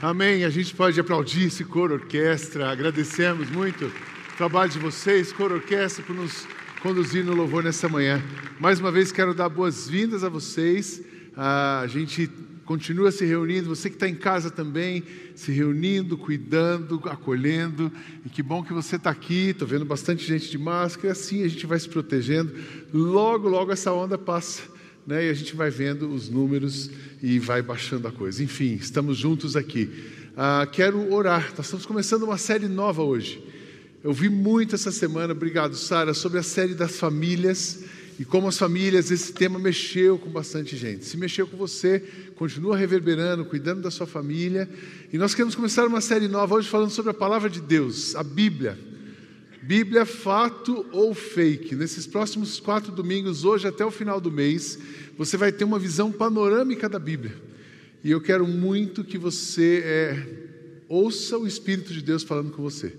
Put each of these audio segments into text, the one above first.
Amém. A gente pode aplaudir esse coro orquestra. Agradecemos muito o trabalho de vocês, coro orquestra, por nos conduzir no louvor nessa manhã. Mais uma vez quero dar boas-vindas a vocês. A gente continua se reunindo, você que está em casa também, se reunindo, cuidando, acolhendo. E que bom que você está aqui. Estou vendo bastante gente de máscara. Assim a gente vai se protegendo. Logo, logo essa onda passa. Né, e a gente vai vendo os números e vai baixando a coisa. Enfim, estamos juntos aqui. Ah, quero orar. Nós estamos começando uma série nova hoje. Eu vi muito essa semana, obrigado, Sara, sobre a série das famílias e como as famílias, esse tema mexeu com bastante gente. Se mexeu com você, continua reverberando, cuidando da sua família. E nós queremos começar uma série nova hoje falando sobre a palavra de Deus, a Bíblia. Bíblia, fato ou fake? Nesses próximos quatro domingos, hoje até o final do mês, você vai ter uma visão panorâmica da Bíblia. E eu quero muito que você é, ouça o Espírito de Deus falando com você.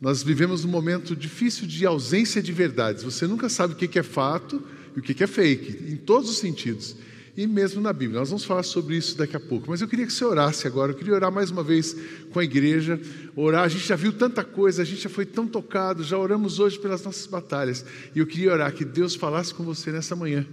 Nós vivemos um momento difícil de ausência de verdades. Você nunca sabe o que é fato e o que é fake, em todos os sentidos. E mesmo na Bíblia. Nós vamos falar sobre isso daqui a pouco. Mas eu queria que você orasse agora. Eu queria orar mais uma vez com a igreja. Orar, a gente já viu tanta coisa, a gente já foi tão tocado, já oramos hoje pelas nossas batalhas. E eu queria orar que Deus falasse com você nessa manhã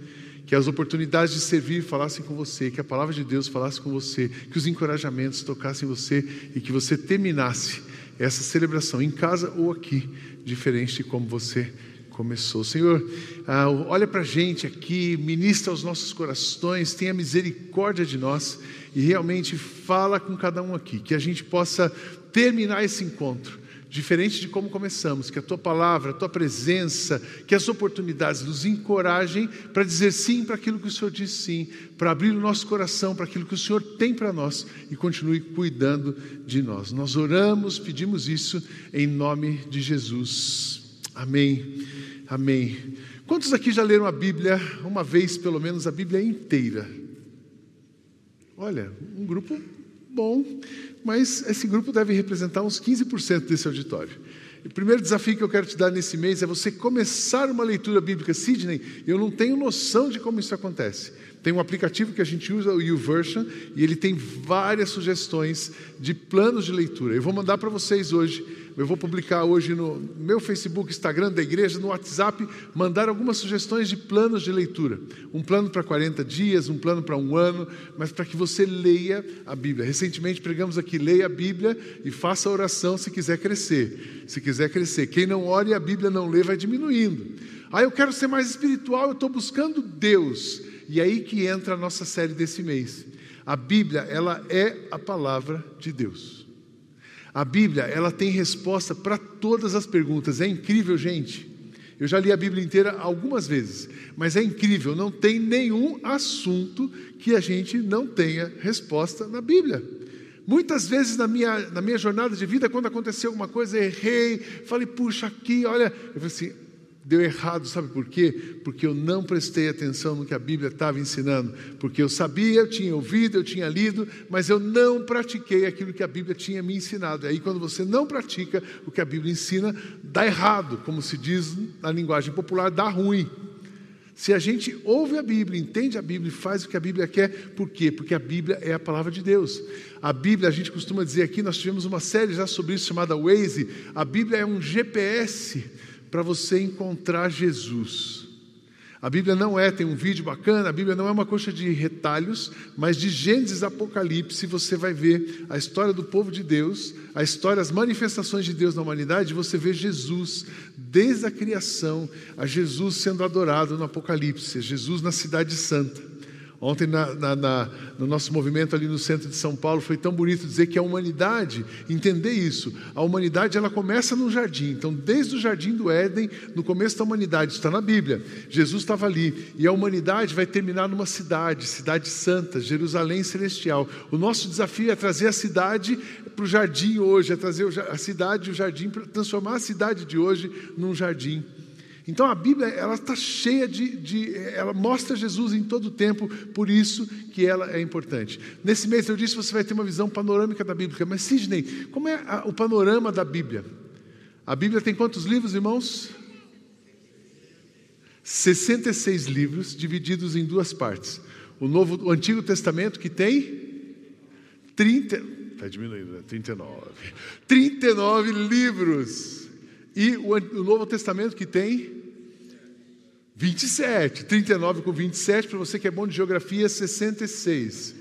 que as oportunidades de servir falassem com você, que a palavra de Deus falasse com você, que os encorajamentos tocassem você e que você terminasse essa celebração em casa ou aqui, diferente de como você começou. Senhor, ah, olha para a gente aqui, ministra aos nossos corações, tenha misericórdia de nós e realmente fala com cada um aqui, que a gente possa terminar esse encontro diferente de como começamos, que a tua palavra, a tua presença, que as oportunidades nos encorajem para dizer sim para aquilo que o Senhor diz sim, para abrir o nosso coração para aquilo que o Senhor tem para nós e continue cuidando de nós. Nós oramos, pedimos isso em nome de Jesus. Amém. Amém. Quantos aqui já leram a Bíblia uma vez, pelo menos, a Bíblia inteira? Olha, um grupo bom mas esse grupo deve representar uns 15% desse auditório. O primeiro desafio que eu quero te dar nesse mês é você começar uma leitura bíblica. Sidney, eu não tenho noção de como isso acontece. Tem um aplicativo que a gente usa, o YouVersion, e ele tem várias sugestões de planos de leitura. Eu vou mandar para vocês hoje eu vou publicar hoje no meu Facebook, Instagram da igreja, no WhatsApp, mandar algumas sugestões de planos de leitura. Um plano para 40 dias, um plano para um ano, mas para que você leia a Bíblia. Recentemente pregamos aqui: leia a Bíblia e faça oração se quiser crescer. Se quiser crescer. Quem não ore e a Bíblia não lê, vai diminuindo. Ah, eu quero ser mais espiritual, eu estou buscando Deus. E aí que entra a nossa série desse mês. A Bíblia, ela é a palavra de Deus. A Bíblia, ela tem resposta para todas as perguntas. É incrível, gente. Eu já li a Bíblia inteira algumas vezes, mas é incrível, não tem nenhum assunto que a gente não tenha resposta na Bíblia. Muitas vezes na minha, na minha jornada de vida, quando aconteceu alguma coisa, errei, falei, puxa, aqui, olha. Eu falei assim, deu errado, sabe por quê? Porque eu não prestei atenção no que a Bíblia estava ensinando. Porque eu sabia, eu tinha ouvido, eu tinha lido, mas eu não pratiquei aquilo que a Bíblia tinha me ensinado. E aí, quando você não pratica o que a Bíblia ensina, dá errado, como se diz na linguagem popular, dá ruim. Se a gente ouve a Bíblia, entende a Bíblia e faz o que a Bíblia quer, por quê? Porque a Bíblia é a palavra de Deus. A Bíblia, a gente costuma dizer aqui, nós tivemos uma série já sobre isso chamada Waze. A Bíblia é um GPS para você encontrar Jesus. A Bíblia não é, tem um vídeo bacana, a Bíblia não é uma coxa de retalhos, mas de Gênesis Apocalipse você vai ver a história do povo de Deus, a história, as manifestações de Deus na humanidade, você vê Jesus desde a criação, a Jesus sendo adorado no Apocalipse, Jesus na Cidade Santa. Ontem, na, na, na, no nosso movimento ali no centro de São Paulo, foi tão bonito dizer que a humanidade, entender isso, a humanidade ela começa no jardim. Então, desde o jardim do Éden, no começo da humanidade, está na Bíblia. Jesus estava ali e a humanidade vai terminar numa cidade, cidade santa, Jerusalém celestial. O nosso desafio é trazer a cidade para o jardim hoje, é trazer a cidade, o jardim, transformar a cidade de hoje num jardim. Então a Bíblia ela está cheia de, de, ela mostra Jesus em todo o tempo, por isso que ela é importante. Nesse mês eu disse você vai ter uma visão panorâmica da Bíblia, mas Sidney, como é a, o panorama da Bíblia? A Bíblia tem quantos livros, irmãos? 66 livros divididos em duas partes. O Novo, o Antigo Testamento que tem 30, Está diminuindo, né? 39. 39 livros. E o, Novo Testamento que tem 27. 39 com 27, para você que é bom de geografia, 66.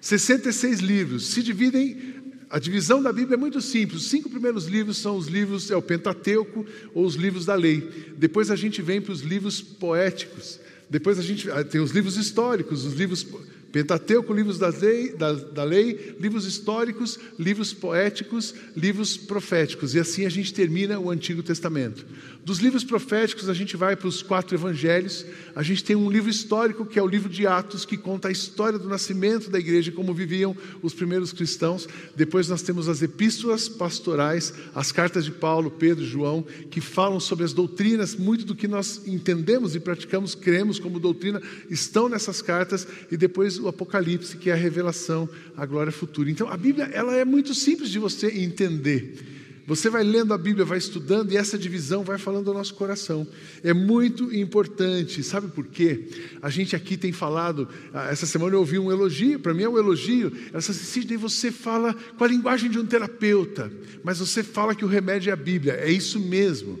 66 livros. Se dividem. A divisão da Bíblia é muito simples. Os cinco primeiros livros são os livros, é o Pentateuco ou os livros da lei. Depois a gente vem para os livros poéticos. Depois a gente ah, tem os livros históricos, os livros Pentateuco, livros da lei, da, da lei, livros históricos, livros poéticos, livros proféticos. E assim a gente termina o Antigo Testamento. Dos livros proféticos, a gente vai para os quatro evangelhos. A gente tem um livro histórico, que é o livro de Atos, que conta a história do nascimento da igreja, como viviam os primeiros cristãos. Depois nós temos as epístolas pastorais, as cartas de Paulo, Pedro, João, que falam sobre as doutrinas, muito do que nós entendemos e praticamos, cremos como doutrina, estão nessas cartas. E depois o Apocalipse, que é a revelação, a glória futura. Então a Bíblia ela é muito simples de você entender. Você vai lendo a Bíblia, vai estudando e essa divisão vai falando ao nosso coração. É muito importante, sabe por quê? A gente aqui tem falado, ah, essa semana eu ouvi um elogio, para mim é um elogio. Essa Sidney, você fala com a linguagem de um terapeuta, mas você fala que o remédio é a Bíblia. É isso mesmo,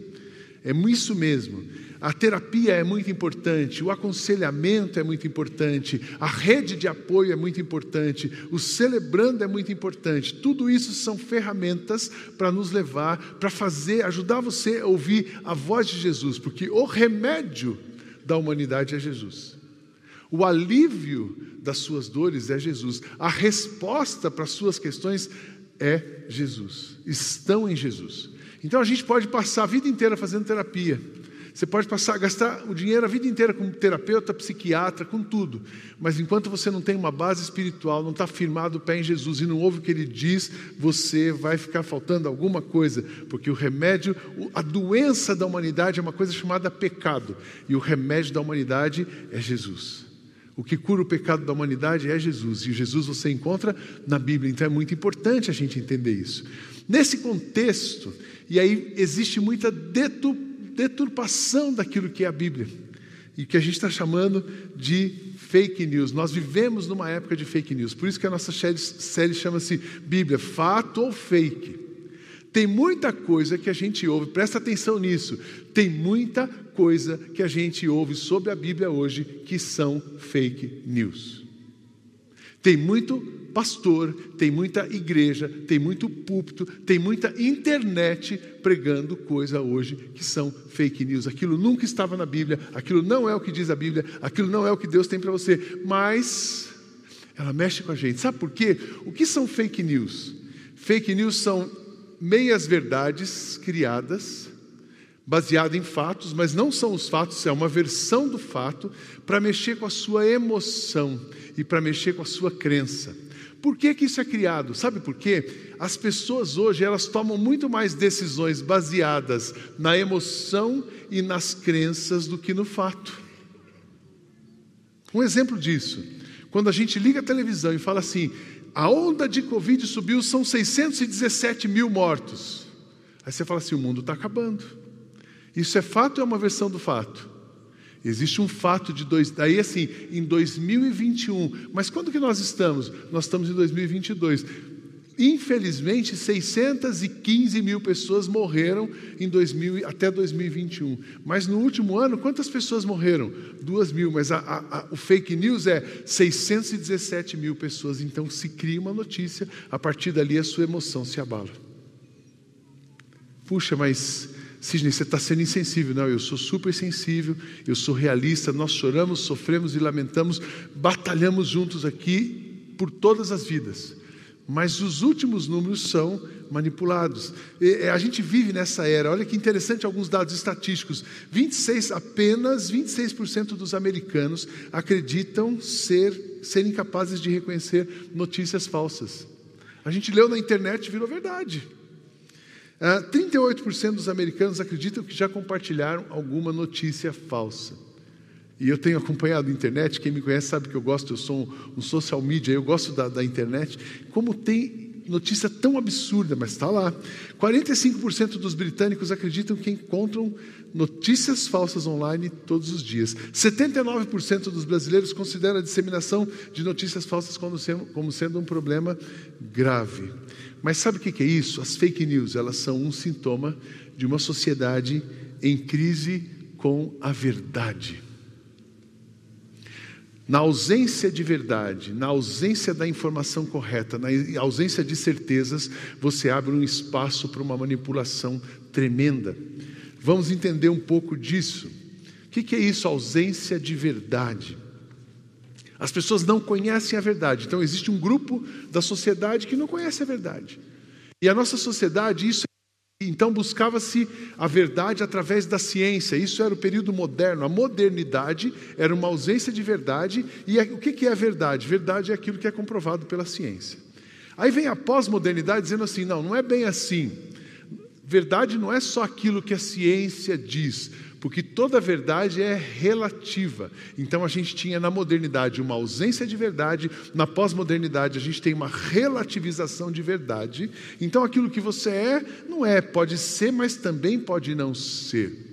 é isso mesmo. A terapia é muito importante, o aconselhamento é muito importante, a rede de apoio é muito importante, o celebrando é muito importante. Tudo isso são ferramentas para nos levar, para fazer, ajudar você a ouvir a voz de Jesus, porque o remédio da humanidade é Jesus. O alívio das suas dores é Jesus. A resposta para as suas questões é Jesus. Estão em Jesus. Então a gente pode passar a vida inteira fazendo terapia você pode passar, gastar o dinheiro a vida inteira com terapeuta, psiquiatra, com tudo. Mas enquanto você não tem uma base espiritual, não está firmado o pé em Jesus e não ouve o que ele diz, você vai ficar faltando alguma coisa. Porque o remédio, a doença da humanidade é uma coisa chamada pecado. E o remédio da humanidade é Jesus. O que cura o pecado da humanidade é Jesus. E Jesus você encontra na Bíblia. Então é muito importante a gente entender isso. Nesse contexto, e aí existe muita deturpação deturpação daquilo que é a Bíblia e que a gente está chamando de fake news. Nós vivemos numa época de fake news, por isso que a nossa série, chama-se Bíblia, fato ou fake. Tem muita coisa que a gente ouve, presta atenção nisso. Tem muita coisa que a gente ouve sobre a Bíblia hoje que são fake news. Tem muito pastor, tem muita igreja, tem muito púlpito, tem muita internet pregando coisa hoje que são fake news. Aquilo nunca estava na Bíblia, aquilo não é o que diz a Bíblia, aquilo não é o que Deus tem para você, mas ela mexe com a gente. Sabe por quê? O que são fake news? Fake news são meias verdades criadas baseadas em fatos, mas não são os fatos, é uma versão do fato para mexer com a sua emoção e para mexer com a sua crença. Por que, que isso é criado? Sabe por quê? As pessoas hoje elas tomam muito mais decisões baseadas na emoção e nas crenças do que no fato. Um exemplo disso, quando a gente liga a televisão e fala assim: a onda de Covid subiu, são 617 mil mortos. Aí você fala assim: o mundo está acabando. Isso é fato ou é uma versão do fato? Existe um fato de dois, daí assim, em 2021. Mas quando que nós estamos? Nós estamos em 2022. Infelizmente, 615 mil pessoas morreram em 2000, até 2021. Mas no último ano, quantas pessoas morreram? Duas mil. Mas a, a, a, o fake news é 617 mil pessoas. Então se cria uma notícia, a partir dali a sua emoção se abala. Puxa, mas Sidney, você está sendo insensível. Não, eu sou super sensível, eu sou realista. Nós choramos, sofremos e lamentamos, batalhamos juntos aqui por todas as vidas. Mas os últimos números são manipulados. E, a gente vive nessa era. Olha que interessante alguns dados estatísticos. 26, apenas 26% dos americanos acreditam ser serem capazes de reconhecer notícias falsas. A gente leu na internet e virou verdade. 38% ah, dos americanos acreditam que já compartilharam alguma notícia falsa. E eu tenho acompanhado a internet, quem me conhece sabe que eu gosto, eu sou um, social media, eu gosto da, da internet. Como tem notícia tão absurda, mas está lá. 45% dos britânicos acreditam que encontram notícias falsas online todos os dias. 79% dos brasileiros consideram a disseminação de notícias falsas como sendo um problema grave. Mas sabe o que é isso? As fake news, elas são um sintoma de uma sociedade em crise com a verdade. Na ausência de verdade, na ausência da informação correta, na ausência de certezas, você abre um espaço para uma manipulação tremenda. Vamos entender um pouco disso. O que é isso, ausência de verdade? As pessoas não conhecem a verdade, então existe um grupo da sociedade que não conhece a verdade. E a nossa sociedade, isso então buscava-se a verdade através da ciência. Isso era o período moderno. A modernidade era uma ausência de verdade. E o que é a verdade? Verdade é aquilo que é comprovado pela ciência. Aí vem a pós-modernidade dizendo assim: não, não é bem assim. Verdade não é só aquilo que a ciência diz porque toda verdade é relativa. Então a gente tinha na modernidade uma ausência de verdade, na pós-modernidade a gente tem uma relativização de verdade. Então aquilo que você é, não é, pode ser, mas também pode não ser.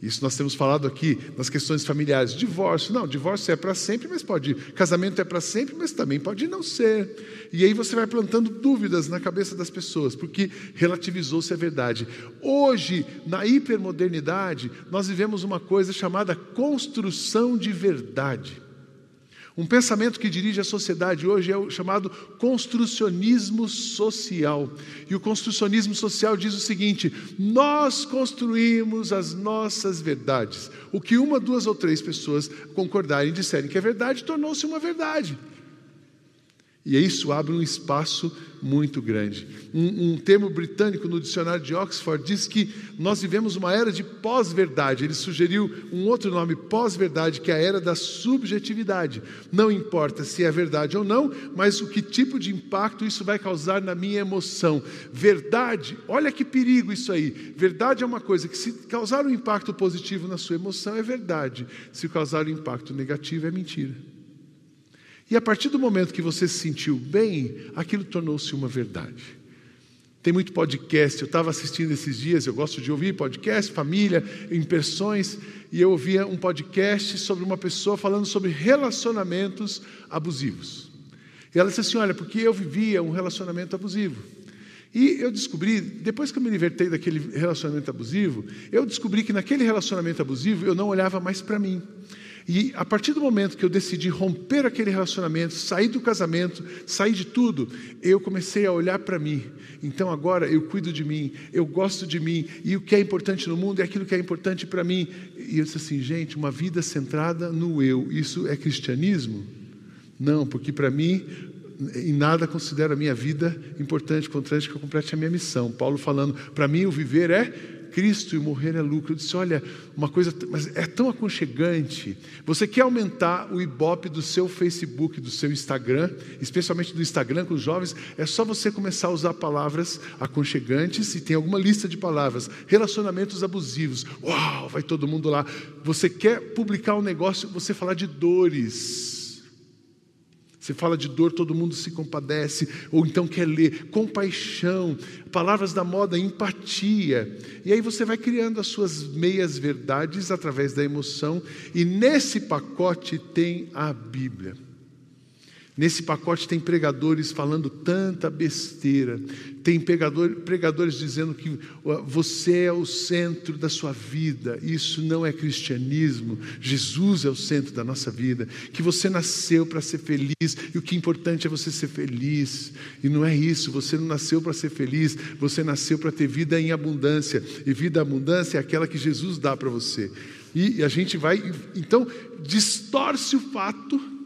Isso nós temos falado aqui nas questões familiares. Divórcio, não, divórcio é para sempre, mas pode. Casamento é para sempre, mas também pode não ser. E aí você vai plantando dúvidas na cabeça das pessoas, porque relativizou-se a verdade. Hoje, na hipermodernidade, nós vivemos uma coisa chamada construção de verdade. Um pensamento que dirige a sociedade hoje é o chamado construcionismo social. E o construcionismo social diz o seguinte: nós construímos as nossas verdades. O que uma, duas ou três pessoas concordarem e disserem que é verdade, tornou-se uma verdade. E isso abre um espaço muito grande. Um, um, termo britânico no dicionário de Oxford diz que nós vivemos uma era de pós-verdade. Ele sugeriu um outro nome, pós-verdade, que é a era da subjetividade. Não importa se é verdade ou não, mas o que tipo de impacto isso vai causar na minha emoção. Verdade, olha que perigo isso aí. Verdade é uma coisa que, se causar um impacto positivo na sua emoção, é verdade. Se causar um impacto negativo, é mentira. E a partir do momento que você se sentiu bem, aquilo tornou-se uma verdade. Tem muito podcast, eu estava assistindo esses dias, eu gosto de ouvir podcast, família, impressões, e eu ouvia um podcast sobre uma pessoa falando sobre relacionamentos abusivos. E ela disse assim: Olha, porque eu vivia um relacionamento abusivo. E eu descobri, depois que eu me libertei daquele relacionamento abusivo, eu descobri que naquele relacionamento abusivo eu não olhava mais para mim. E a partir do momento que eu decidi romper aquele relacionamento, sair do casamento, sair de tudo, eu comecei a olhar para mim. Então agora eu cuido de mim, eu gosto de mim, e o que é importante no mundo é aquilo que é importante para mim. E eu disse assim, gente, uma vida centrada no eu, isso é cristianismo? Não, porque para mim em nada considero a minha vida importante, contanto que eu complete a minha missão. Paulo falando, para mim o viver é Cristo e morrer é lucro. Eu disse: olha, uma coisa, mas é tão aconchegante. Você quer aumentar o ibope do seu Facebook, do seu Instagram, especialmente do Instagram com os jovens, é só você começar a usar palavras aconchegantes e tem alguma lista de palavras. Relacionamentos abusivos. Uau, vai todo mundo lá. Você quer publicar um negócio, você falar de dores você fala de dor, todo mundo se compadece, ou então quer ler compaixão, palavras da moda, empatia. E aí você vai criando as suas meias verdades através da emoção, e nesse pacote tem a Bíblia. Nesse pacote tem pregadores falando tanta besteira, tem pregador, pregadores dizendo que você é o centro da sua vida, isso não é cristianismo, Jesus é o centro da nossa vida, que você nasceu para ser feliz e o que é importante é você ser feliz, e não é isso, você não nasceu para ser feliz, você nasceu para ter vida em abundância, e vida em abundância é aquela que Jesus dá para você. E a gente vai, então, distorce o fato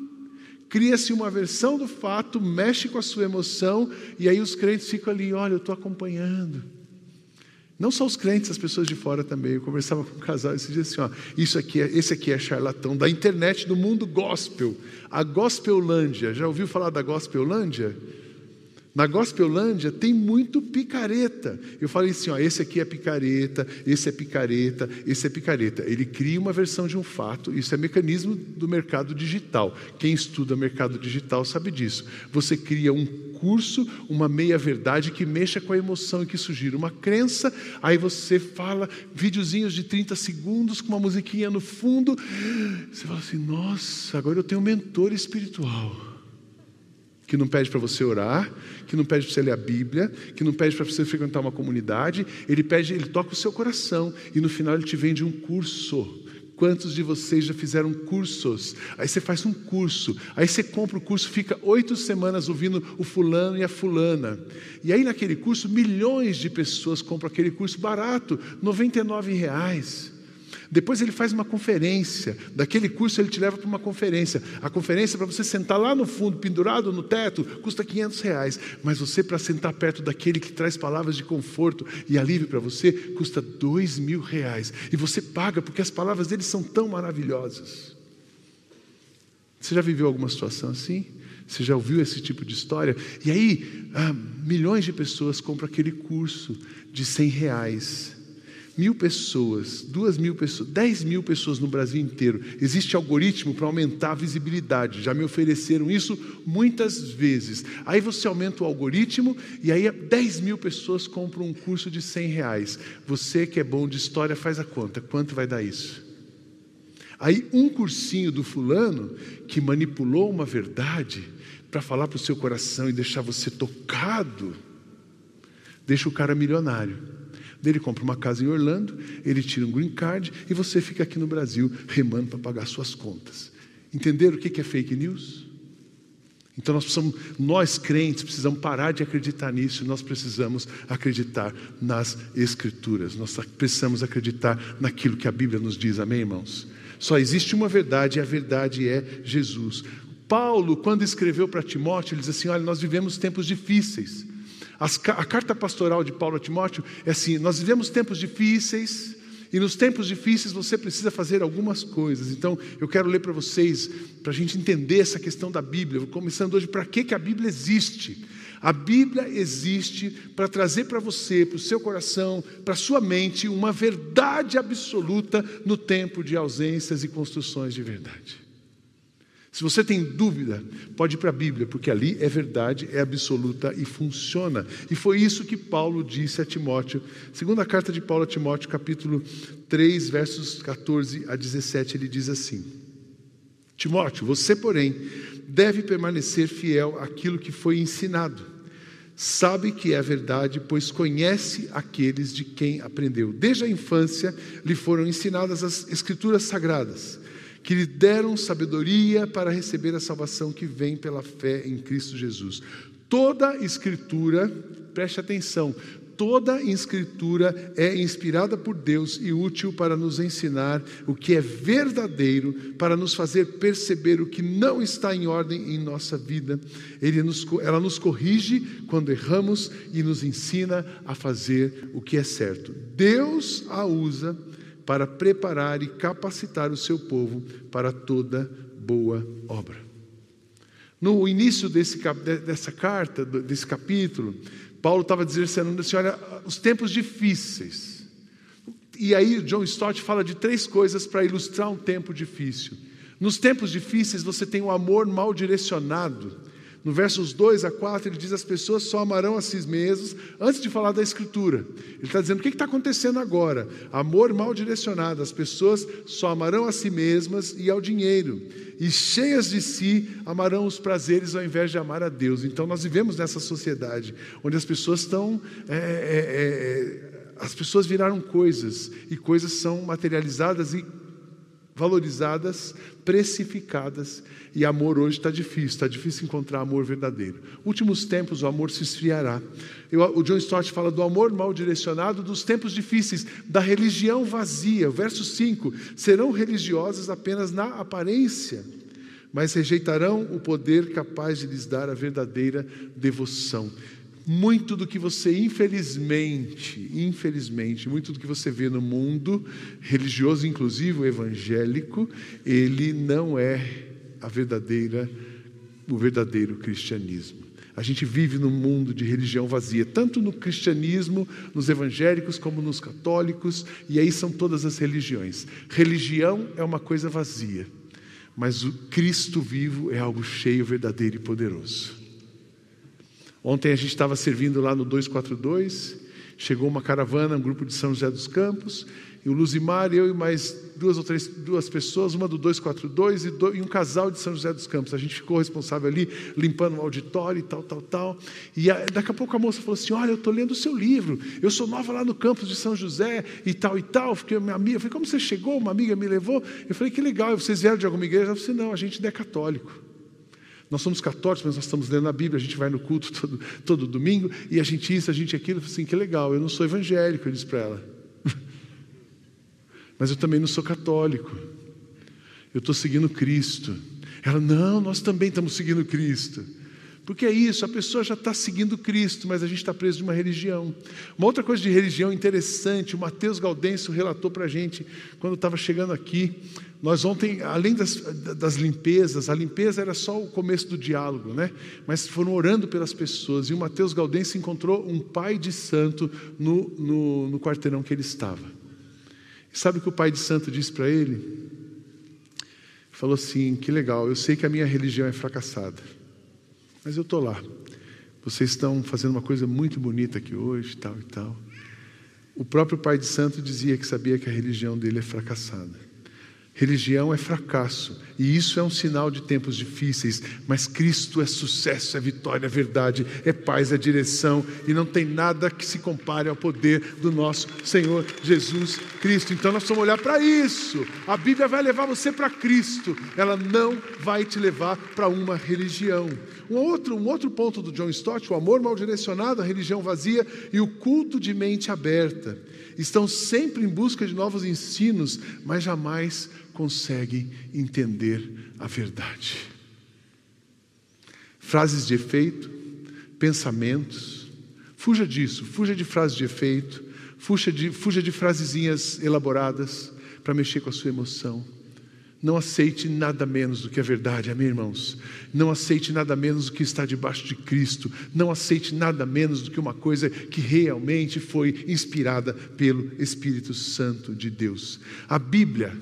cria-se uma versão do fato, mexe com a sua emoção, e aí os crentes ficam ali, olha, eu estou acompanhando. Não só os crentes, as pessoas de fora também. Eu conversava com um casal esse dia assim, ó, isso aqui é, esse aqui é charlatão da internet do mundo gospel, a Gospelândia. Já ouviu falar da Gospelândia? Na Gospelândia tem muito picareta. Eu falei assim: ó, esse aqui é picareta, esse é picareta, esse é picareta. Ele cria uma versão de um fato, isso é mecanismo do mercado digital. Quem estuda mercado digital sabe disso. Você cria um curso, uma meia-verdade que mexa com a emoção e que sugira uma crença. Aí você fala videozinhos de 30 segundos com uma musiquinha no fundo. Você fala assim: nossa, agora eu tenho um mentor espiritual que não pede para você orar, que não pede para você ler a Bíblia, que não pede para você frequentar uma comunidade, ele pede, ele toca o seu coração e no final ele te vende um curso. Quantos de vocês já fizeram cursos? Aí você faz um curso, aí você compra o curso, fica oito semanas ouvindo o fulano e a fulana. E aí naquele curso, milhões de pessoas compram aquele curso barato, R$ reais. Depois ele faz uma conferência. Daquele curso ele te leva para uma conferência. A conferência para você sentar lá no fundo, pendurado no teto, custa 500 reais. Mas você para sentar perto daquele que traz palavras de conforto e alívio para você, custa dois mil reais. E você paga porque as palavras dele são tão maravilhosas. Você já viveu alguma situação assim? Você já ouviu esse tipo de história? E aí, ah, milhões de pessoas compram aquele curso de 100 reais mil pessoas, duas mil pessoas, dez mil pessoas no Brasil inteiro. Existe algoritmo para aumentar a visibilidade. Já me ofereceram isso muitas vezes. Aí você aumenta o algoritmo e aí dez mil pessoas compram um curso de cem reais. Você que é bom de história faz a conta. Quanto vai dar isso? Aí um cursinho do fulano que manipulou uma verdade para falar para o seu coração e deixar você tocado, deixa o cara milionário. Ele compra uma casa em Orlando, ele tira um green card e você fica aqui no Brasil remando para pagar suas contas. Entenderam o que é fake news? Então nós precisamos, nós crentes, precisamos parar de acreditar nisso, nós precisamos acreditar nas Escrituras, nós precisamos acreditar naquilo que a Bíblia nos diz, amém, irmãos? Só existe uma verdade e a verdade é Jesus. Paulo, quando escreveu para Timóteo, ele diz assim: Olha, nós vivemos tempos difíceis. As, a carta pastoral de Paulo a Timóteo é assim: nós vivemos tempos difíceis, e nos tempos difíceis você precisa fazer algumas coisas. Então, eu quero ler para vocês, para a gente entender essa questão da Bíblia. Começando hoje, para que, que a Bíblia existe? A Bíblia existe para trazer para você, para o seu coração, para a sua mente, uma verdade absoluta no tempo de ausências e construções de verdade. Se você tem dúvida, pode ir para a Bíblia, porque ali é verdade, é absoluta e funciona. E foi isso que Paulo disse a Timóteo. Segunda carta de Paulo a Timóteo, capítulo 3, versos 14 a 17, ele diz assim: Timóteo, você, porém, deve permanecer fiel àquilo que foi ensinado. Sabe que é verdade, pois conhece aqueles de quem aprendeu. Desde a infância lhe foram ensinadas as escrituras sagradas que lhe deram sabedoria para receber a salvação que vem pela fé em Cristo Jesus. Toda escritura, preste atenção, toda escritura é inspirada por Deus e útil para nos ensinar o que é verdadeiro, para nos fazer perceber o que não está em ordem em nossa vida. Nos, ela nos corrige quando erramos e nos ensina a fazer o que é certo. Deus a usa para preparar e capacitar o seu povo para toda boa obra. No início desse, dessa carta, desse capítulo, Paulo estava dizendo assim: olha, os tempos difíceis. E aí, John Stott fala de três coisas para ilustrar um tempo difícil. Nos tempos difíceis, você tem um amor mal direcionado no versos 2 a 4, ele diz: As pessoas só amarão a si mesmos, antes de falar da Escritura. Ele está dizendo: o que está acontecendo agora? Amor mal direcionado. As pessoas só amarão a si mesmas e ao dinheiro. E cheias de si, amarão os prazeres ao invés de amar a Deus. Então, nós vivemos nessa sociedade onde as pessoas estão. É, é, é, as pessoas viraram coisas, e coisas são materializadas e valorizadas, precificadas, e amor hoje está difícil, está difícil encontrar amor verdadeiro. Últimos tempos o amor se esfriará. Eu, o John Stott fala do amor mal direcionado dos tempos difíceis, da religião vazia. Verso 5: serão religiosos apenas na aparência, mas rejeitarão o poder capaz de lhes dar a verdadeira devoção muito do que você, infelizmente, infelizmente, muito do que você vê no mundo religioso, inclusive o evangélico, ele não é a verdadeira, o verdadeiro cristianismo. A gente vive num mundo de religião vazia, tanto no cristianismo, nos evangélicos, como nos católicos, e aí são todas as religiões. Religião é uma coisa vazia, mas o Cristo vivo é algo cheio, verdadeiro e poderoso. Ontem a gente estava servindo lá no 242, chegou uma caravana, um grupo de São José dos Campos, e o Luzimar, eu e mais duas ou três duas pessoas, uma do 242 e, do, e um casal de São José dos Campos. A gente ficou responsável ali, limpando o auditório e tal, tal, tal. E a, daqui a pouco a moça falou assim: Olha, eu estou lendo o seu livro, eu sou nova lá no campus de São José e tal e tal. Fiquei minha amiga, eu falei: Como você chegou? Uma amiga me levou. Eu falei: Que legal, vocês vieram de alguma igreja? Ela falou assim: Não, a gente é católico. Nós somos católicos, mas nós estamos lendo a Bíblia, a gente vai no culto todo, todo domingo e a gente isso, a gente aquilo. Eu assim: Que legal, eu não sou evangélico, eu disse para ela mas eu também não sou católico. Eu estou seguindo Cristo. Ela, não, nós também estamos seguindo Cristo. Porque é isso, a pessoa já está seguindo Cristo, mas a gente está preso de uma religião. Uma outra coisa de religião interessante, o Mateus Gaudêncio relatou para a gente, quando estava chegando aqui, nós ontem, além das, das, limpezas, a limpeza era só o começo do diálogo, né? mas foram orando pelas pessoas, e o Mateus Gaudêncio encontrou um pai de santo no, no, no quarteirão que ele estava. Sabe o que o pai de santo disse para ele? Falou assim: que legal, eu sei que a minha religião é fracassada, mas eu estou lá. Vocês estão fazendo uma coisa muito bonita aqui hoje, tal e tal. O próprio pai de santo dizia que sabia que a religião dele é fracassada. Religião é fracasso, e isso é um sinal de tempos difíceis, mas Cristo é sucesso, é vitória, é verdade, é paz, é direção, e não tem nada que se compare ao poder do nosso Senhor Jesus Cristo. Então nós vamos olhar para isso. A Bíblia vai levar você para Cristo, ela não vai te levar para uma religião. Um outro, um outro ponto do John Stott, o amor mal direcionado, a religião vazia e o culto de mente aberta. Estão sempre em busca de novos ensinos, mas jamais conseguem entender a verdade. Frases de efeito, pensamentos, fuja disso, fuja de frases de efeito, fuja de, fuja de frasezinhas elaboradas para mexer com a sua emoção. Não aceite nada menos do que a verdade, amém, irmãos? Não aceite nada menos do que está debaixo de Cristo. Não aceite nada menos do que uma coisa que realmente foi inspirada pelo Espírito Santo de Deus. A Bíblia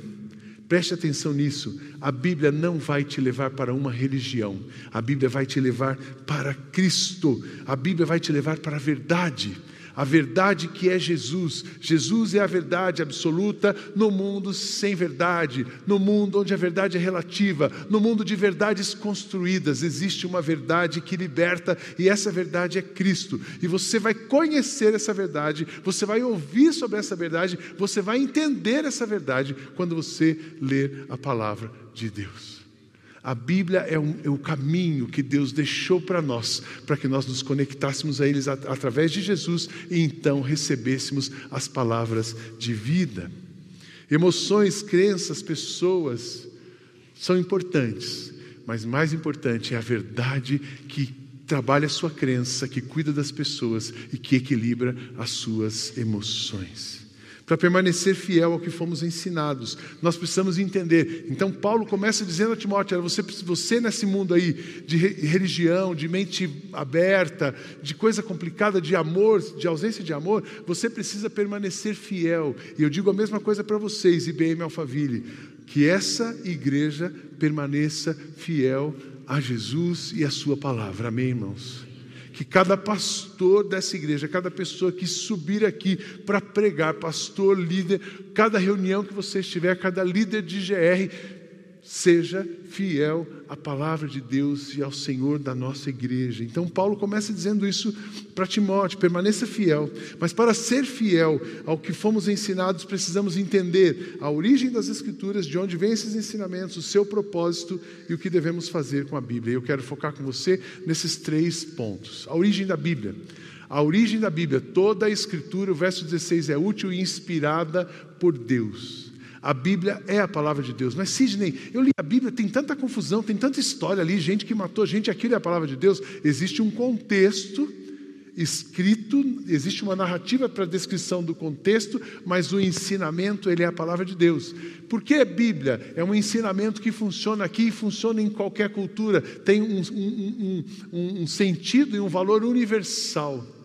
Preste atenção nisso. A Bíblia não vai te levar para uma religião. A Bíblia vai te levar para Cristo. A Bíblia vai te levar para a verdade a verdade que é Jesus. Jesus é a verdade absoluta no mundo sem verdade, no mundo onde a verdade é relativa, no mundo de verdades construídas. Existe uma verdade que liberta e essa verdade é Cristo. E você vai conhecer essa verdade, você vai ouvir sobre essa verdade, você vai entender essa verdade quando você ler a palavra de Deus. A Bíblia é, um, é o caminho que Deus deixou para nós, para que nós nos conectássemos a eles at através de Jesus e então recebêssemos as palavras de vida. Emoções, crenças, pessoas são importantes, mas mais importante é a verdade que trabalha a sua crença, que cuida das pessoas e que equilibra as suas emoções para permanecer fiel ao que fomos ensinados. Nós precisamos entender. Então, Paulo começa dizendo a Timóteo: você, você nesse mundo aí de religião, de mente aberta, de coisa complicada, de amor, de ausência de amor, você precisa permanecer fiel. E eu digo a mesma coisa para vocês, IBM Alphaville, que essa igreja permaneça fiel a Jesus e a Sua palavra. Amém, irmãos? Que cada pastor dessa igreja, cada pessoa que subir aqui para pregar, pastor, líder, cada reunião que você estiver, cada líder de GR, seja fiel à palavra de Deus e ao Senhor da nossa igreja. Então, Paulo começa dizendo isso para Timóteo: permaneça fiel. Mas para ser fiel ao que fomos ensinados, precisamos entender a origem das Escrituras, de onde vêm esses ensinamentos, o seu propósito e o que devemos fazer com a Bíblia. Eu quero focar com você nesses três pontos: a origem da Bíblia. A origem da Bíblia, toda a Escritura, o verso 16, é útil e inspirada por Deus. A Bíblia é a palavra de Deus. Mas, Sidney, eu li a Bíblia, tem tanta confusão, tem tanta história ali, gente que matou gente, aquilo é a palavra de Deus. Existe um contexto escrito, existe uma narrativa para a descrição do contexto, mas o ensinamento, ele é a palavra de Deus. Por que Bíblia? É um ensinamento que funciona aqui e funciona em qualquer cultura, tem um, um, um, um sentido e um valor universal.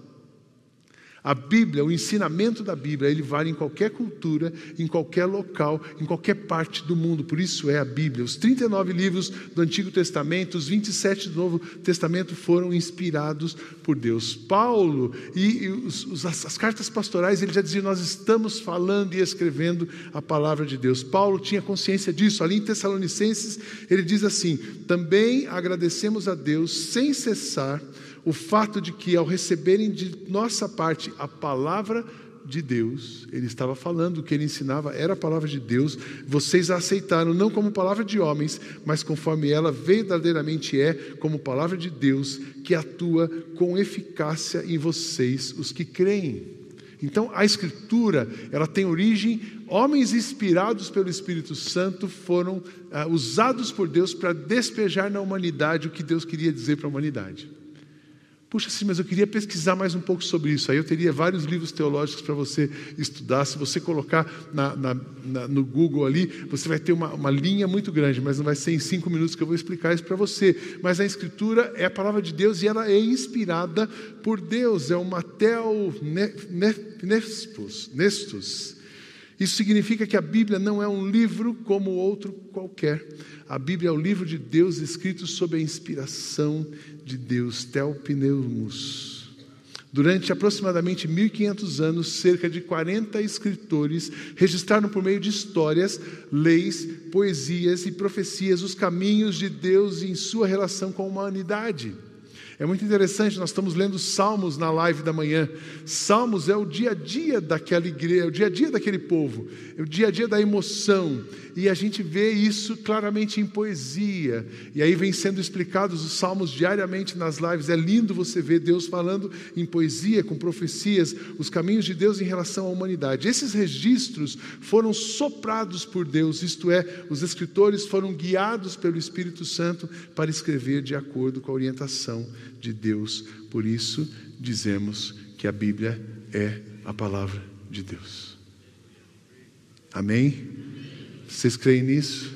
A Bíblia, o ensinamento da Bíblia, ele vale em qualquer cultura, em qualquer local, em qualquer parte do mundo. Por isso é a Bíblia. Os 39 livros do Antigo Testamento, os 27 do Novo Testamento foram inspirados por Deus. Paulo e, e os, os, as, as, cartas pastorais, ele já dizia: Nós estamos falando e escrevendo a palavra de Deus. Paulo tinha consciência disso. Ali em Tessalonicenses, ele diz assim: Também agradecemos a Deus sem cessar o fato de que, ao receberem de nossa parte a palavra de Deus, ele estava falando, o que ele ensinava era a palavra de Deus, vocês a aceitaram não como palavra de homens, mas conforme ela verdadeiramente é, como palavra de Deus, que atua com eficácia em vocês, os que creem. Então, a Escritura, ela tem origem, homens inspirados pelo Espírito Santo foram ah, usados por Deus para despejar na humanidade o que Deus queria dizer para a humanidade. Puxa, sim, mas eu queria pesquisar mais um pouco sobre isso. Aí eu teria vários livros teológicos para você estudar. Se você colocar na, na, na, no Google ali, você vai ter uma, uma, linha muito grande, mas não vai ser em cinco minutos que eu vou explicar isso para você. Mas a Escritura é a palavra de Deus e ela é inspirada por Deus. É uma tel nestus. nestus. Isso significa que a Bíblia não é um livro como outro qualquer. A Bíblia é o livro de Deus escrito sob a inspiração de Deus, Telpneumus. Durante aproximadamente 1500 anos, cerca de 40 escritores registraram por meio de histórias, leis, poesias e profecias os caminhos de Deus em sua relação com a humanidade. É muito interessante, nós estamos lendo Salmos na live da manhã. Salmos é o dia a dia daquela igreja, é o dia a dia daquele povo, é o dia a dia da emoção. E a gente vê isso claramente em poesia. E aí vem sendo explicados os salmos diariamente nas lives. É lindo você ver Deus falando em poesia, com profecias, os caminhos de Deus em relação à humanidade. Esses registros foram soprados por Deus, isto é, os escritores foram guiados pelo Espírito Santo para escrever de acordo com a orientação de Deus. Por isso, dizemos que a Bíblia é a palavra de Deus. Amém? Vocês creem nisso?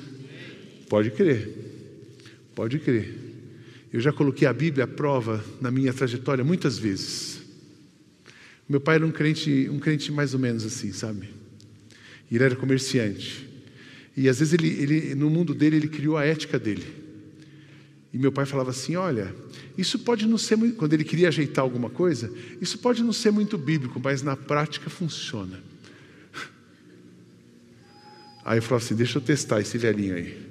Pode crer. Pode crer. Eu já coloquei a Bíblia à prova na minha trajetória muitas vezes. Meu pai era um crente, um crente mais ou menos assim, sabe? E ele era comerciante. E às vezes ele, ele, no mundo dele, ele criou a ética dele. E meu pai falava assim: olha, isso pode não ser muito, quando ele queria ajeitar alguma coisa, isso pode não ser muito bíblico, mas na prática funciona. Aí eu falava assim: deixa eu testar esse velhinho aí.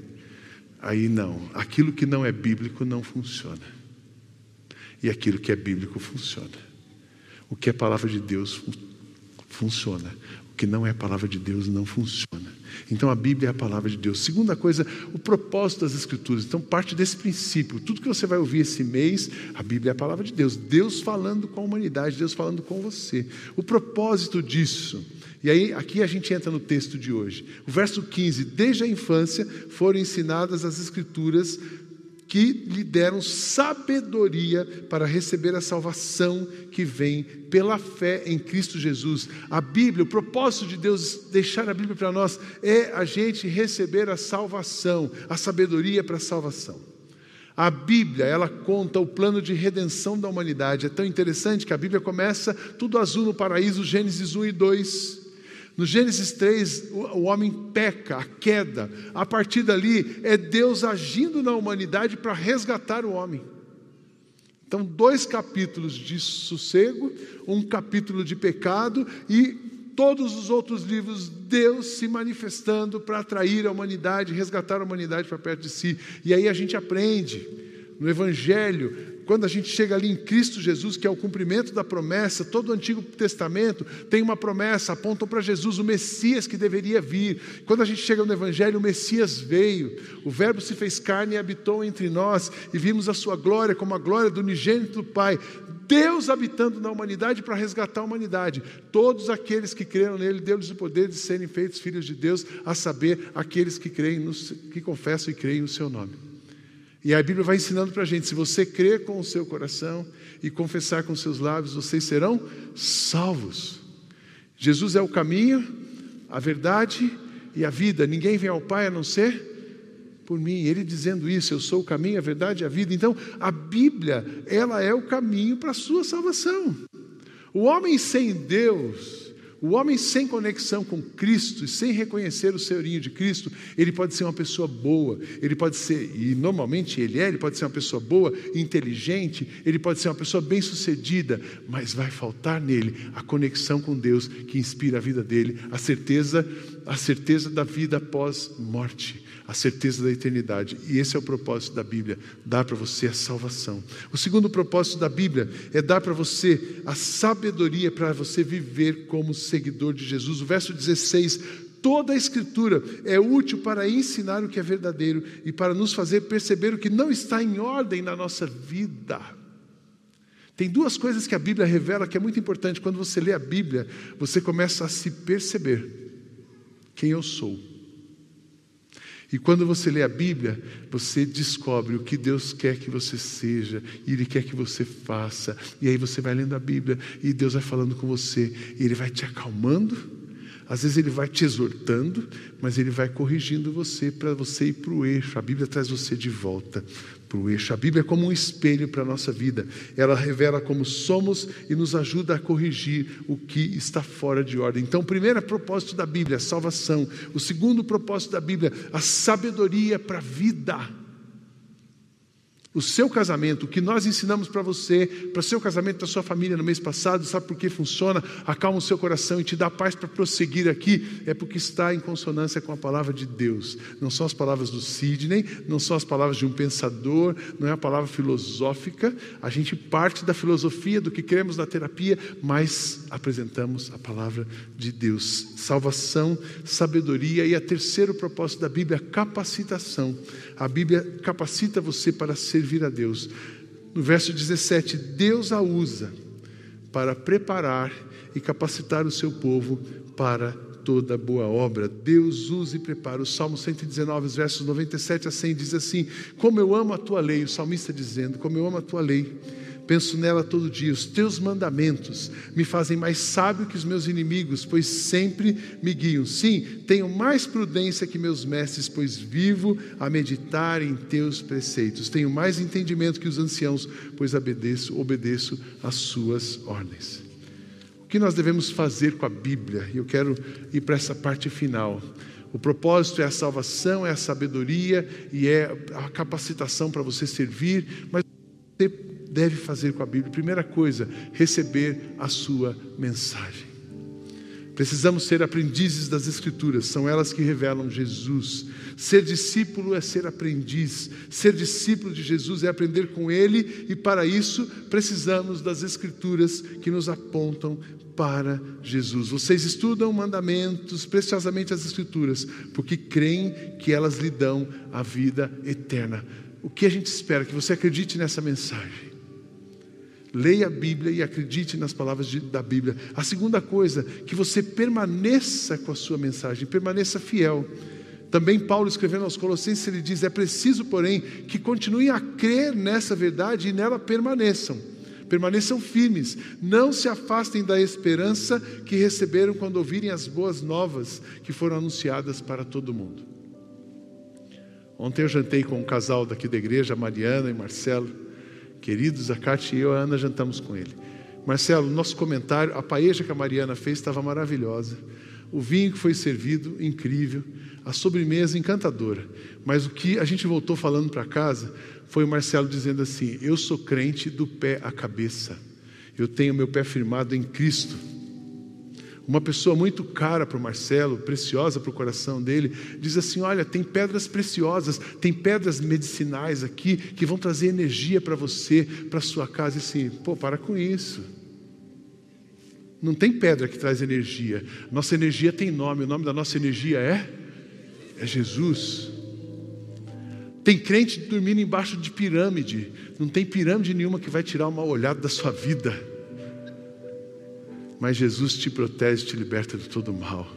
Aí não, aquilo que não é bíblico não funciona. E aquilo que é bíblico funciona. O que é palavra de Deus funciona. O que não é palavra de Deus não funciona. Então a Bíblia é a palavra de Deus. Segunda coisa, o propósito das Escrituras. Então parte desse princípio. Tudo que você vai ouvir esse mês, a Bíblia é a palavra de Deus. Deus falando com a humanidade, Deus falando com você. O propósito disso. E aí, aqui a gente entra no texto de hoje. O verso 15: Desde a infância foram ensinadas as Escrituras que lhe deram sabedoria para receber a salvação que vem pela fé em Cristo Jesus. A Bíblia, o propósito de Deus deixar a Bíblia para nós é a gente receber a salvação, a sabedoria para a salvação. A Bíblia, ela conta o plano de redenção da humanidade. É tão interessante que a Bíblia começa tudo azul no paraíso, Gênesis 1 e 2. No Gênesis 3, o homem peca, a queda. A partir dali, é Deus agindo na humanidade para resgatar o homem. Então, dois capítulos de sossego, um capítulo de pecado e todos os outros livros, Deus se manifestando para atrair a humanidade, resgatar a humanidade para perto de si. E aí a gente aprende no Evangelho quando a gente chega ali em Cristo Jesus, que é o cumprimento da promessa, todo o Antigo Testamento tem uma promessa, apontam para Jesus, o Messias que deveria vir. Quando a gente chega no Evangelho, o Messias veio, o Verbo se fez carne e habitou entre nós, e vimos a sua glória como a glória do unigênito do Pai. Deus habitando na humanidade para resgatar a humanidade. Todos aqueles que creram nele, deu-lhes o poder de serem feitos filhos de Deus, a saber, aqueles que creem, no, que confessam e creem no seu nome. E a Bíblia vai ensinando para a gente: se você crer com o seu coração e confessar com os seus lábios, vocês serão salvos. Jesus é o caminho, a verdade e a vida. Ninguém vem ao Pai a não ser por mim. Ele dizendo isso: eu sou o caminho, a verdade e a vida. Então, a Bíblia, ela é o caminho para a sua salvação. O homem sem Deus, o homem sem conexão com Cristo e sem reconhecer o senhorinho de Cristo, ele pode ser uma pessoa boa, ele pode ser, e normalmente ele é, ele pode ser uma pessoa boa, inteligente, ele pode ser uma pessoa bem-sucedida, mas vai faltar nele a conexão com Deus que inspira a vida dele, a certeza, a certeza da vida após morte a certeza da eternidade. E esse é o propósito da Bíblia: dar para você a salvação. O segundo propósito da Bíblia é dar para você a sabedoria para você viver como seguidor de Jesus. O verso 16 Toda a Escritura é útil para ensinar o que é verdadeiro e para nos fazer perceber o que não está em ordem na nossa vida. Tem duas coisas que a Bíblia revela que é muito importante. Quando você lê a Bíblia, você começa a se perceber quem eu sou. E quando você lê a Bíblia, você descobre o que Deus quer que você seja, e Ele quer que você faça. E aí você vai lendo a Bíblia, e Deus vai falando com você, e Ele vai te acalmando, às vezes Ele vai te exortando, mas Ele vai corrigindo você para você ir para o eixo. A Bíblia traz você de volta para o eixo. A Bíblia é como um espelho para a nossa vida. Ela revela como somos e nos ajuda a corrigir o que está fora de ordem. Então, o primeiro propósito da Bíblia, a salvação. O segundo propósito da Bíblia, a sabedoria para a vida. O seu casamento, o que nós ensinamos para você, para o seu casamento, da sua família no mês passado, sabe por que funciona? Acalma o seu coração e te dá paz para prosseguir aqui, é porque está em consonância com a palavra de Deus. Não são as palavras do Sidney, não são as palavras de um pensador, não é a palavra filosófica. A gente parte da filosofia, do que queremos na terapia, mas apresentamos a palavra de Deus. Salvação, sabedoria e a terceiro propósito da Bíblia, capacitação. A Bíblia capacita você para servir a Deus. No verso 17, Deus a usa para preparar e capacitar o seu povo para toda boa obra. Deus usa e prepara. O Salmo 119, versos 97 a 100 diz assim: Como eu amo a tua lei, o salmista dizendo, como eu amo a tua lei. Penso nela todo dia. Os teus mandamentos me fazem mais sábio que os meus inimigos, pois sempre me guiam. Sim, tenho mais prudência que meus mestres, pois vivo a meditar em teus preceitos. Tenho mais entendimento que os anciãos, pois obedeço, obedeço às suas ordens. Que nós devemos fazer com a Bíblia? Eu quero ir para essa parte final. O propósito é a salvação, é a sabedoria e é a capacitação para você servir, mas você deve fazer com a Bíblia? Primeira coisa, receber a sua mensagem. Precisamos ser aprendizes das Escrituras, são elas que revelam Jesus. Ser discípulo é ser aprendiz, ser discípulo de Jesus é aprender com Ele, e para isso precisamos das Escrituras que nos apontam para Jesus. Vocês estudam mandamentos, preciosamente as Escrituras, porque creem que elas lhe dão a vida eterna. O que a gente espera? Que você acredite nessa mensagem Leia a Bíblia e acredite nas palavras de, da Bíblia. A segunda coisa, que você permaneça com a sua mensagem, permaneça fiel. Também Paulo escrevendo aos Colossenses, ele diz: é preciso, porém, que continuem a crer nessa verdade e nela permaneçam. Permaneçam firmes, não se afastem da esperança que receberam quando ouvirem as boas novas que foram anunciadas para todo mundo. Ontem eu jantei com um casal daqui da igreja, Mariana e Marcelo. Queridos, a Cátia e eu, a Ana, jantamos com ele. Marcelo, nosso comentário, a paeja que a Mariana fez estava maravilhosa. O vinho que foi servido, incrível. A sobremesa, encantadora. Mas o que a gente voltou falando para casa foi o Marcelo dizendo assim: Eu sou crente do pé à cabeça. Eu tenho meu pé firmado em Cristo uma pessoa muito cara para o Marcelo, preciosa para o coração dele, diz assim: Olha, tem pedras preciosas, tem pedras medicinais aqui que vão trazer energia para você, para sua casa. E assim, pô, para com isso. Não tem pedra que traz energia. Nossa energia tem nome, o nome da nossa energia é? É Jesus. Tem crente dormindo embaixo de pirâmide. Não tem pirâmide nenhuma que vai tirar uma olhada da sua vida mas Jesus te protege, te liberta de todo mal.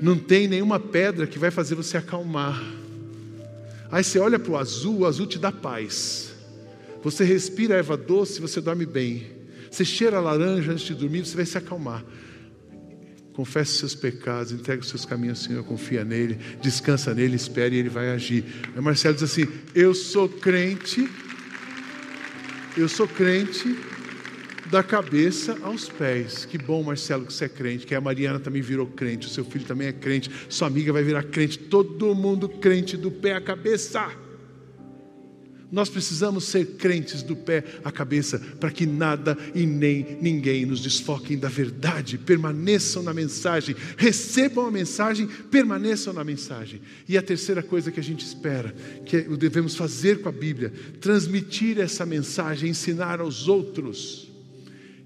Não tem nenhuma pedra que vai fazer você acalmar. Aí você olha para o azul, o azul te dá paz. Você respira erva doce, você dorme bem. Você cheira a laranja antes de dormir, você vai se acalmar. Confesse seus pecados, entregue os seus caminhos ao Senhor, confia nele, descansa nele, espere e ele vai agir. Aí Marcelo diz assim: Eu sou crente, eu sou crente da cabeça aos pés. Que bom, Marcelo, que você é crente, que a Mariana também virou crente, o seu filho também é crente, sua amiga vai virar crente, todo mundo crente do pé à cabeça. Nós precisamos ser crentes do pé à cabeça, para que nada e nem ninguém nos desfoquem da verdade. Permaneçam na mensagem, recebam a mensagem, permaneçam na mensagem. E a terceira coisa que a gente espera, que devemos fazer com a Bíblia, transmitir essa mensagem, ensinar aos outros.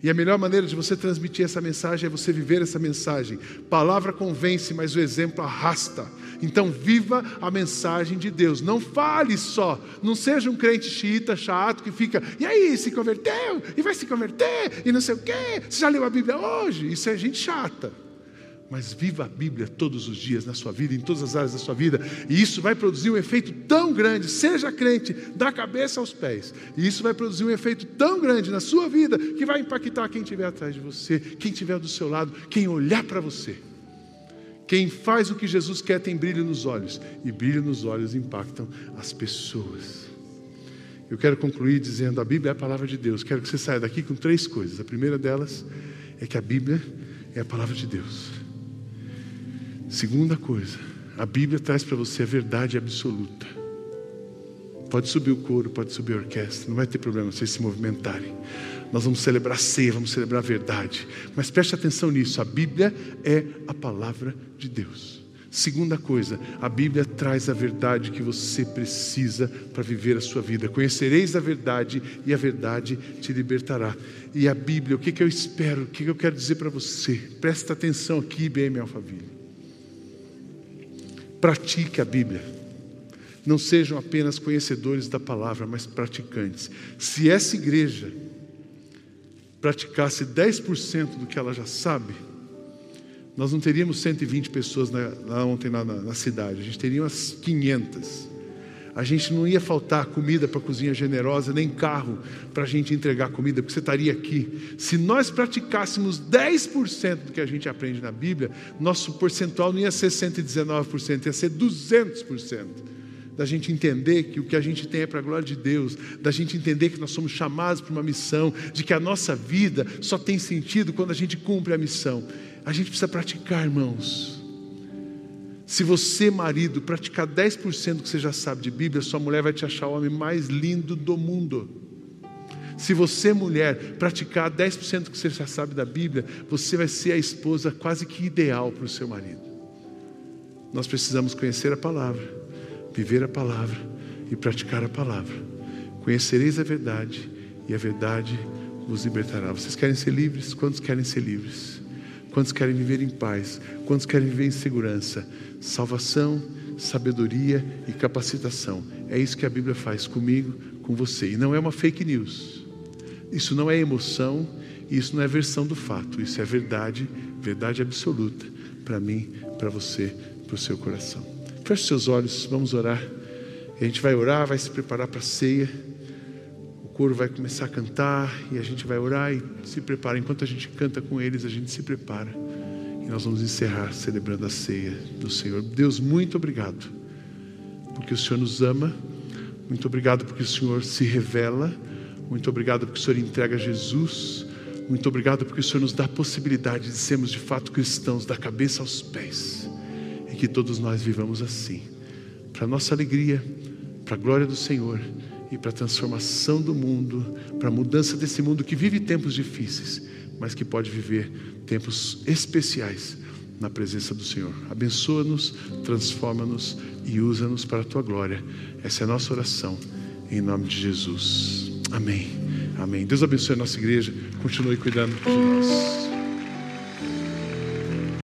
E a melhor maneira de você transmitir essa mensagem é você viver essa mensagem. Palavra convence, mas o exemplo arrasta. Então, viva a mensagem de Deus. Não fale só. Não seja um crente xiita chato que fica, e aí, se converteu? E vai se converter? E não sei o quê? Você já leu a Bíblia hoje? Isso é gente chata mas viva a Bíblia todos os dias na sua vida, em todas as áreas da sua vida, e isso vai produzir um efeito tão grande, seja crente da cabeça aos pés, e isso vai produzir um efeito tão grande na sua vida que vai impactar quem estiver atrás de você, quem estiver do seu lado, quem olhar para você. Quem faz o que Jesus quer tem brilho nos olhos, e brilho nos olhos impactam as pessoas. Eu quero concluir dizendo: a Bíblia é a palavra de Deus. Quero que você saia daqui com três coisas. A primeira delas é que a Bíblia é a palavra de Deus. Segunda coisa, a Bíblia traz para você a verdade absoluta. Pode subir o coro, pode subir a orquestra, não vai ter problema vocês se movimentarem. Nós vamos celebrar a ceia, vamos celebrar a verdade. Mas preste atenção nisso: a Bíblia é a palavra de Deus. Segunda coisa, a Bíblia traz a verdade que você precisa para viver a sua vida. Conhecereis a verdade e a verdade te libertará. E a Bíblia, o que, que eu espero, o que, que eu quero dizer para você? Presta atenção aqui, BM Alphaville. Pratique a Bíblia. Não sejam apenas conhecedores da palavra, mas praticantes. Se essa igreja praticasse 10% do que ela já sabe, nós não teríamos 120 pessoas na, lá ontem na, na, na cidade, a gente teria umas 500 a gente não ia faltar comida para a cozinha generosa, nem carro para a gente entregar comida, porque você estaria aqui. Se nós praticássemos 10% do que a gente aprende na Bíblia, nosso percentual não ia ser 119%, ia ser 200% da gente entender que o que a gente tem é para a glória de Deus, da gente entender que nós somos chamados para uma missão, de que a nossa vida só tem sentido quando a gente cumpre a missão. A gente precisa praticar, irmãos. Se você, marido, praticar 10% do que você já sabe de Bíblia, sua mulher vai te achar o homem mais lindo do mundo. Se você, mulher, praticar 10% do que você já sabe da Bíblia, você vai ser a esposa quase que ideal para o seu marido. Nós precisamos conhecer a palavra, viver a palavra e praticar a palavra. Conhecereis a verdade e a verdade vos libertará. Vocês querem ser livres? Quantos querem ser livres? Quantos querem viver em paz? Quantos querem viver em segurança? Salvação, sabedoria e capacitação. É isso que a Bíblia faz comigo, com você. E não é uma fake news. Isso não é emoção, isso não é versão do fato. Isso é verdade, verdade absoluta para mim, para você, para o seu coração. Feche seus olhos, vamos orar. A gente vai orar, vai se preparar para a ceia. Coro vai começar a cantar e a gente vai orar e se prepara. Enquanto a gente canta com eles, a gente se prepara. E nós vamos encerrar celebrando a ceia do Senhor. Deus, muito obrigado, porque o Senhor nos ama. Muito obrigado porque o Senhor se revela. Muito obrigado porque o Senhor entrega Jesus. Muito obrigado porque o Senhor nos dá a possibilidade de sermos de fato cristãos, da cabeça aos pés. E que todos nós vivamos assim. Para nossa alegria, para a glória do Senhor e para a transformação do mundo, para a mudança desse mundo que vive tempos difíceis, mas que pode viver tempos especiais na presença do Senhor. Abençoa-nos, transforma-nos e usa-nos para a tua glória. Essa é a nossa oração, em nome de Jesus. Amém. Amém. Deus abençoe a nossa igreja, continue cuidando de nós.